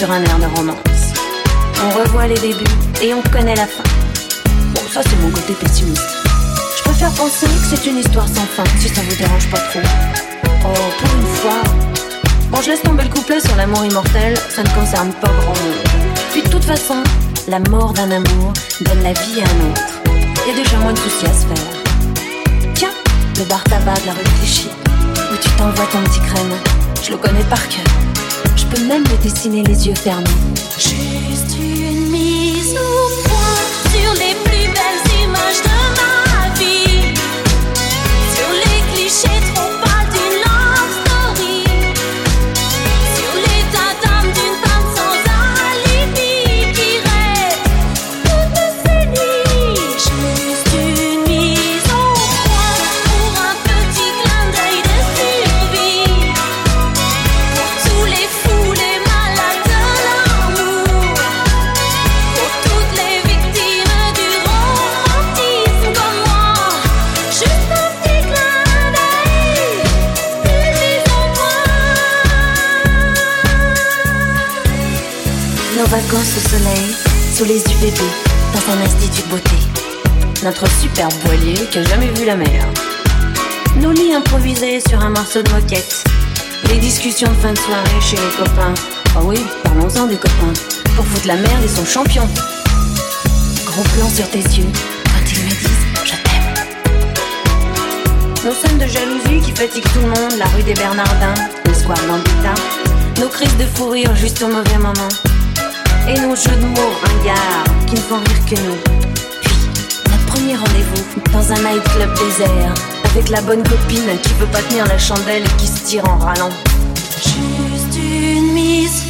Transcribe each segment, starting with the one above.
Sur un air de romance. On revoit les débuts et on connaît la fin. Bon, ça c'est mon côté pessimiste. Je préfère penser que c'est une histoire sans fin, si ça vous dérange pas trop. Oh, pour une fois. Bon, je laisse tomber le couplet sur l'amour immortel, ça ne concerne pas grand monde. Puis de toute façon, la mort d'un amour donne la vie à un autre. Il y déjà moins de soucis à se faire. Tiens, le bar tabac de la réfléchie, où tu t'envoies ton petit crème, je le connais par cœur peux même me dessiner les yeux fermés. Sous les UVB, dans un institut de beauté. Notre superbe voilier qui a jamais vu la mer. Nos lits improvisés sur un morceau de moquette. Les discussions de fin de soirée chez les copains. Ah oui, parlons-en des copains. Pour foutre la merde, ils sont champions. Gros plan sur tes yeux quand ils me disent je t'aime. Nos scènes de jalousie qui fatiguent tout le monde, la rue des Bernardins, le square Gambetta. Nos crises de fou rire juste au mauvais moment. Et nos jeux de mots ringards qui ne font rire que nous. Puis, notre premier rendez-vous dans un nightclub désert. Avec la bonne copine qui veut pas tenir la chandelle et qui se tire en râlant. Juste une mise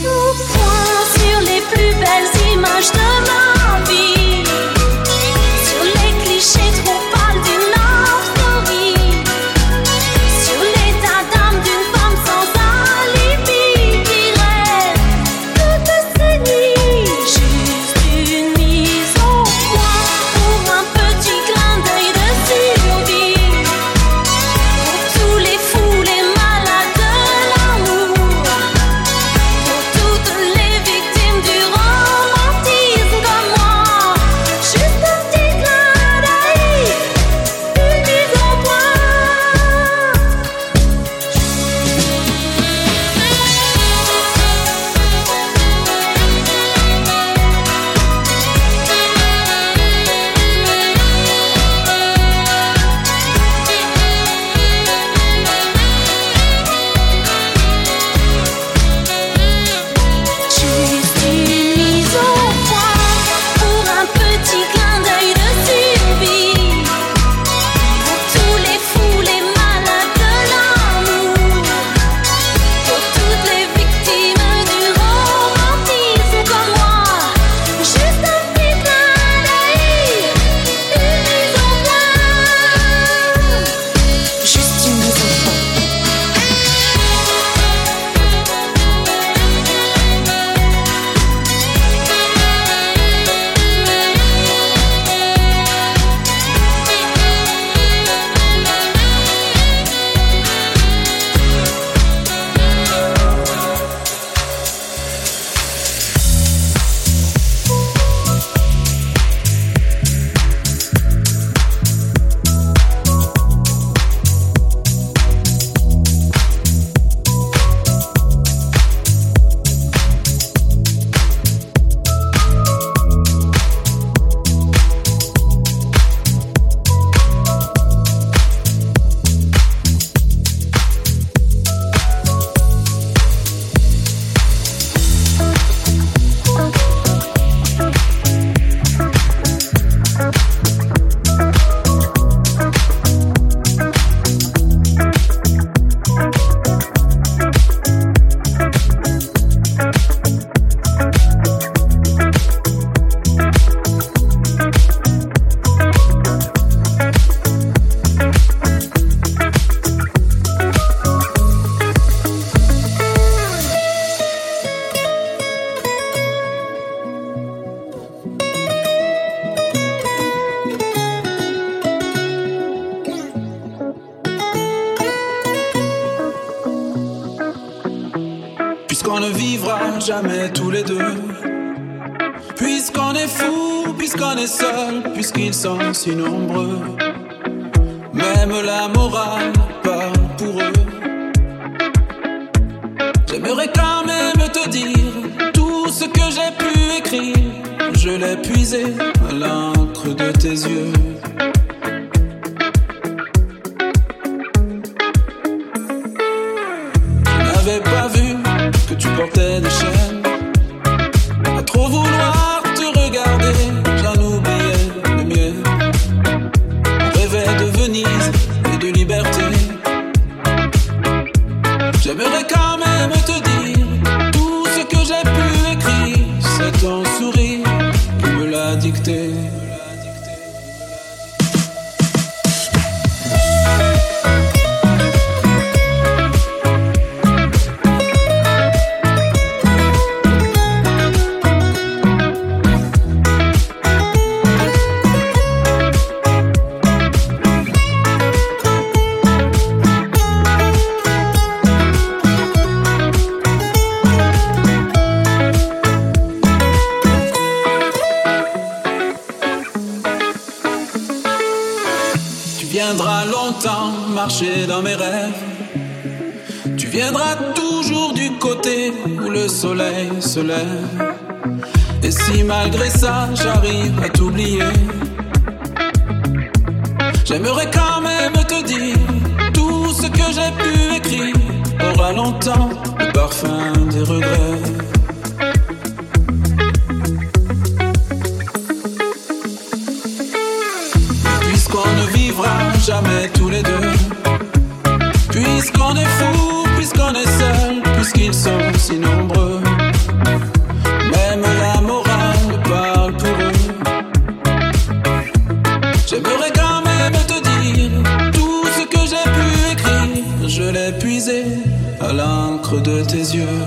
jamais tous les deux. Puisqu'on est fou, puisqu'on est seul, puisqu'ils sont si nombreux. Et si malgré ça j'arrive à t'oublier, j'aimerais quand même te dire tout ce que j'ai pu écrire aura longtemps le parfum des regrets. Puisqu'on ne vivra jamais tous les deux, puisqu'on est fou, tes yeux.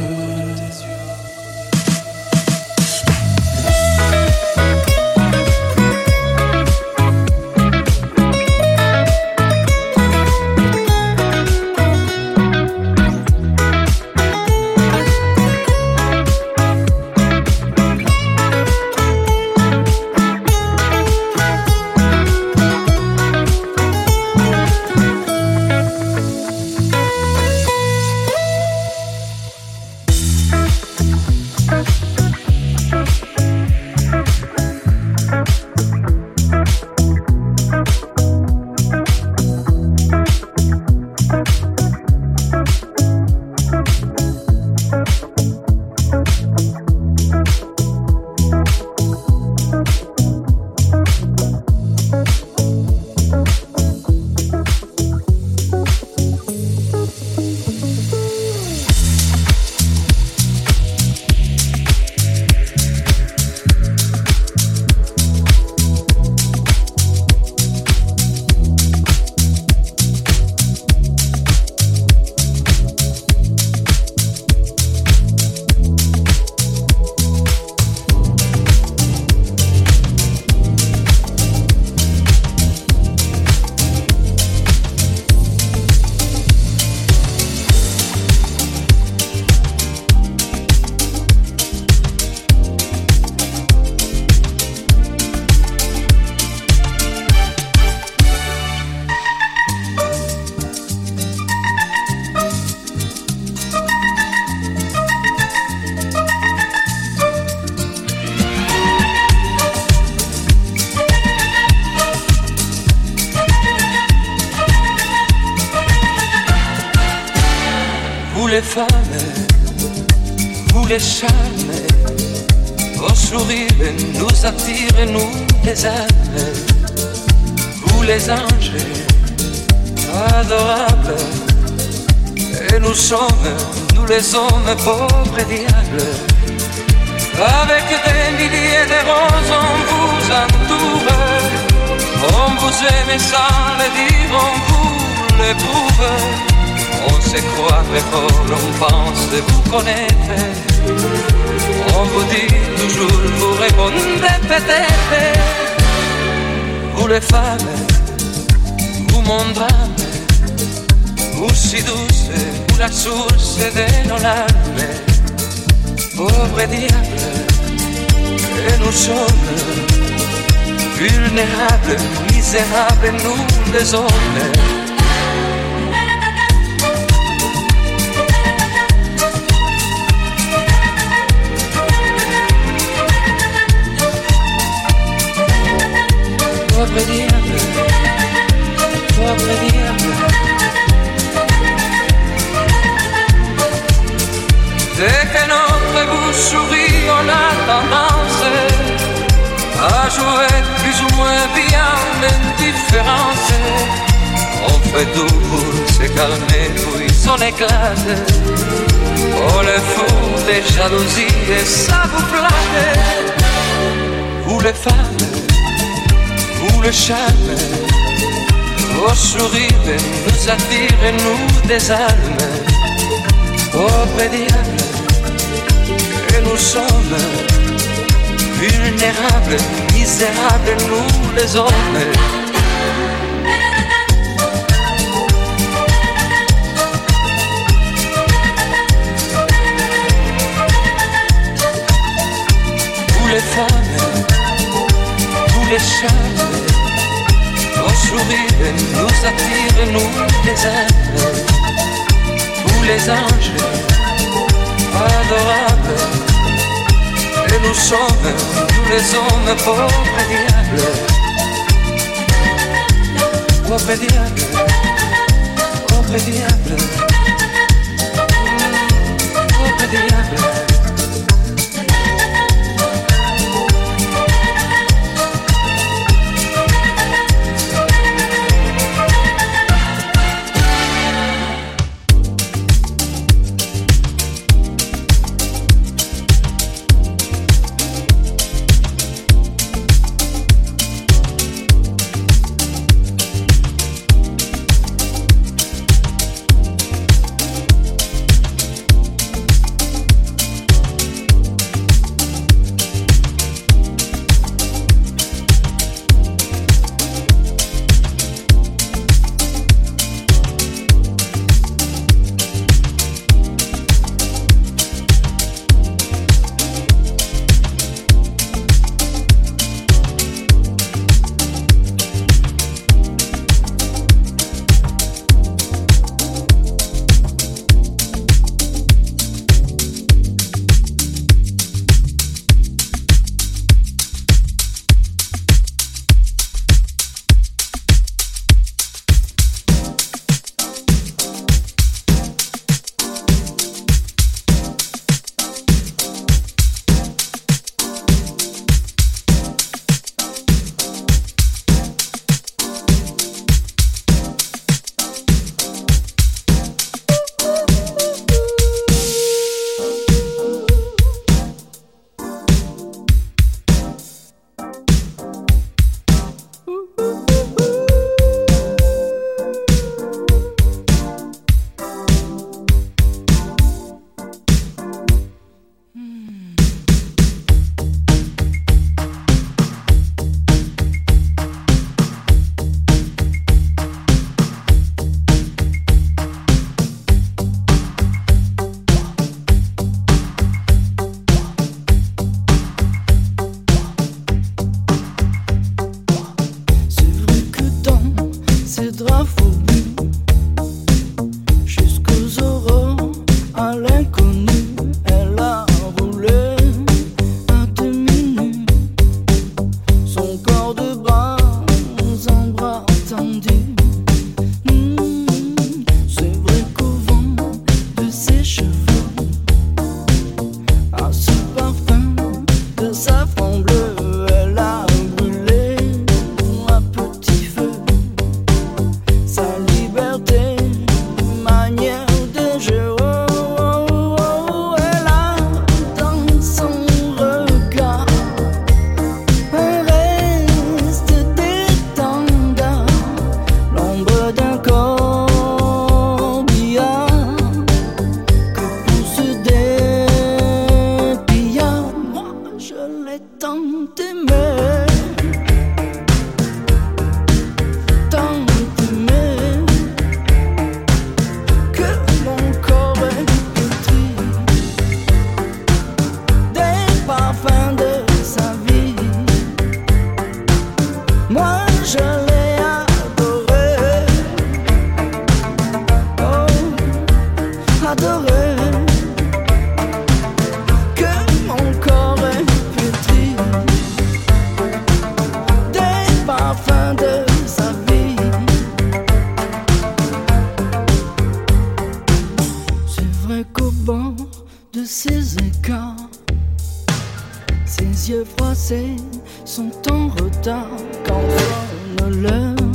On pense vous connaître. On vous dit toujours, vous répondez peut-être. Vous les femmes, vous mon drame, vous si douce la source de nos larmes, pauvre diable, et nous sommes vulnérables, misérables, nous les. Dès que notre bouche sourit, on a tendance à jouer plus ou moins bien l'indifférence. On fait tout pour se calmer, puis son éclate. Oh le fou des jalousies et ça vous flatte. Vous les femmes, le charme, vos sourires nous attirent et nous désarment. Oh diable que nous sommes vulnérables, misérables, nous les hommes. Les femmes, vous les chats, sourire nous attire, nous les êtres, tous les anges adorables. Et nous sommes tous les hommes pauvres et diables. Pauvres diables, pauvres diables, pauvres diables. grec au banc de ses écarts. Ses yeux froissés sont en retard quand on ne leur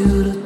You.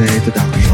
Les clochettes d'argent de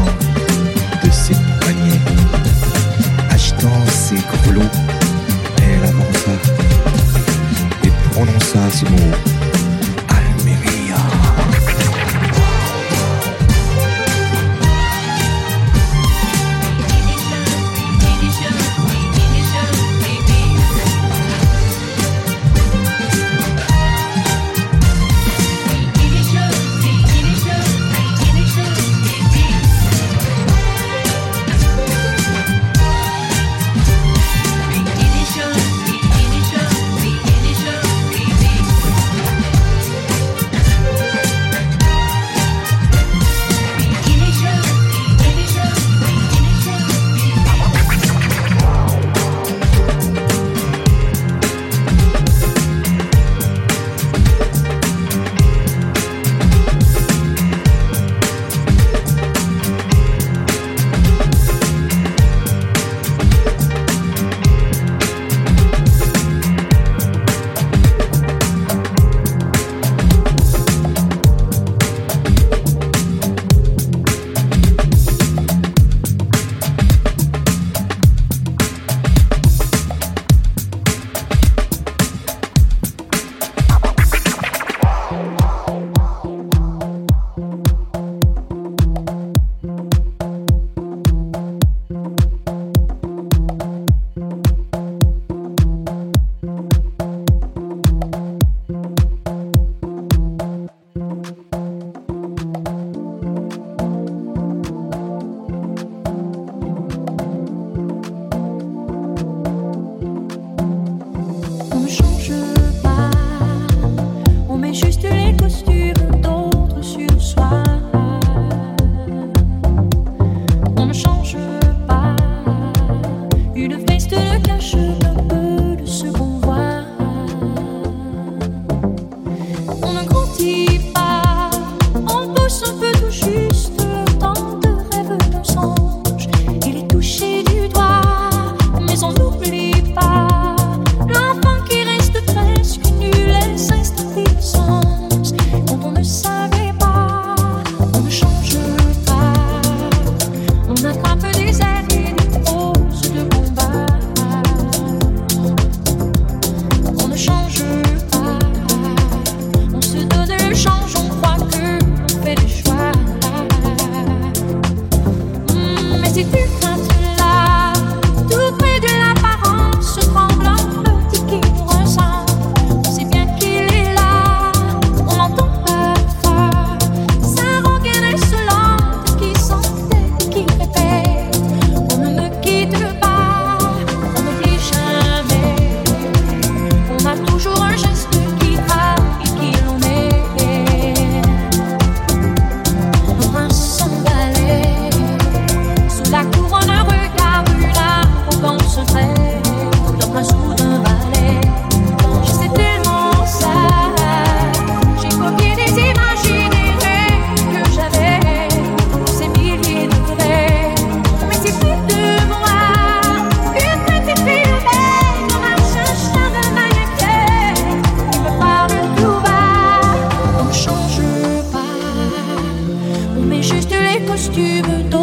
costume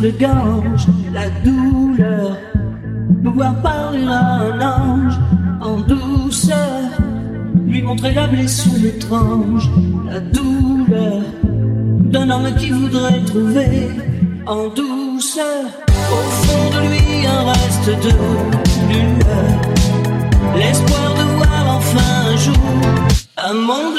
le gorge la douleur. Pouvoir parler à un ange en douceur. Lui montrer la blessure étrange, la douleur d'un homme qui voudrait trouver en douceur. Au fond de lui un reste de lueur. L'espoir de voir enfin un jour un monde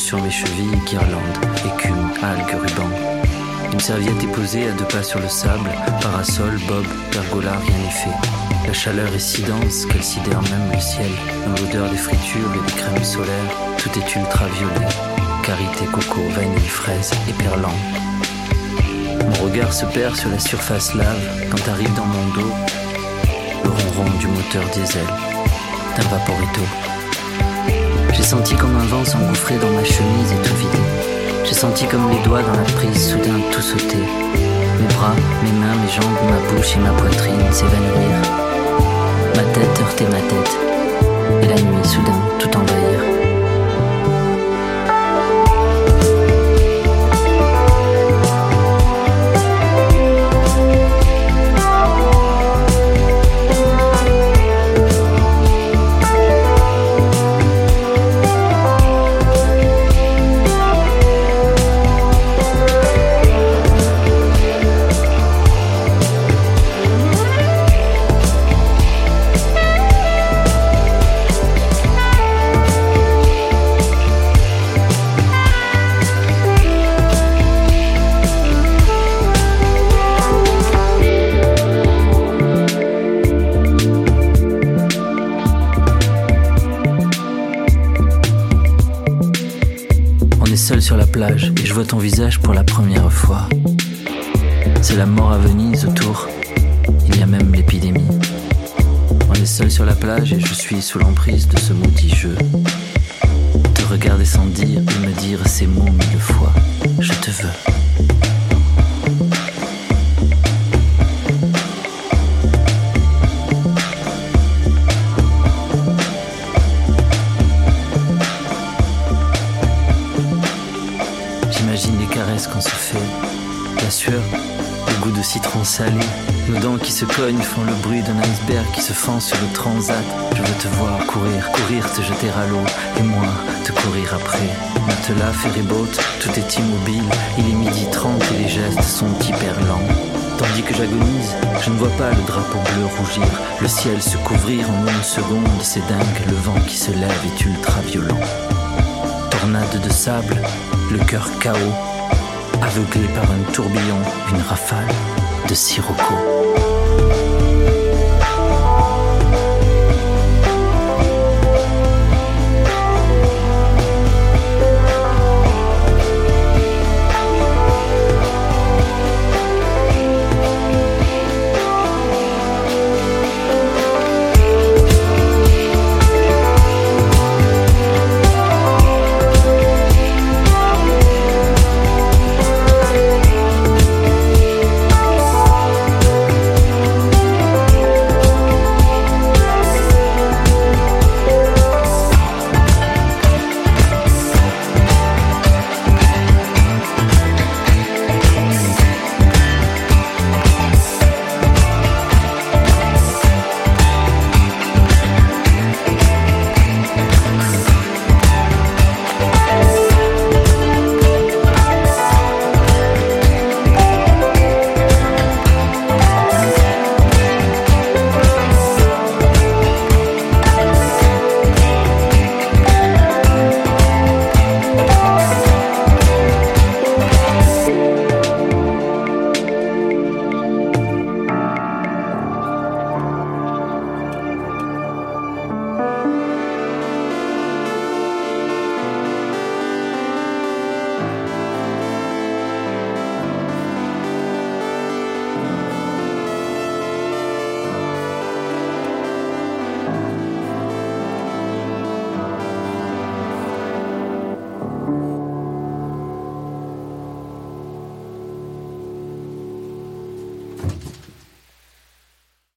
sur mes chevilles guirlandes, écume, algues, rubans. Une serviette est posée à deux pas sur le sable, parasol, bob, pergola, rien n'est fait. La chaleur est si dense qu'elle sidère même le ciel. Dans l'odeur des fritures et des crèmes solaires, tout est ultraviolet. Carité, coco, vanille, fraise et perlant. Mon regard se perd sur la surface lave quand arrive dans mon dos le ronron du moteur diesel d'un vaporito. J'ai senti comme un vent s'engouffrer dans ma chemise et tout vider. J'ai senti comme les doigts dans la prise soudain tout sauter. Mes bras, mes mains, mes jambes, ma bouche et ma poitrine s'évanouir. Ma tête heurter ma tête. Et la nuit soudain tout envahir. Ton visage pour la première fois. C'est la mort à Venise autour, il y a même l'épidémie. On est seul sur la plage et je suis sous l'emprise de ce maudit jeu. Te regarder sans dire et me dire ces mots mille fois, je te veux. Citron salé. Nos dents qui se cognent font le bruit d'un iceberg qui se fend sur le transat. Je veux te voir courir, courir, te jeter à l'eau, et moi te courir après. Matelas, ferryboat, tout est immobile. Il est midi 30 et les gestes sont hyper lents. Tandis que j'agonise, je ne vois pas le drapeau bleu rougir, le ciel se couvrir en une seconde, c'est dingue, le vent qui se lève est ultra violent. Tornade de sable, le cœur chaos, aveuglé par un tourbillon, une rafale de Sirocco.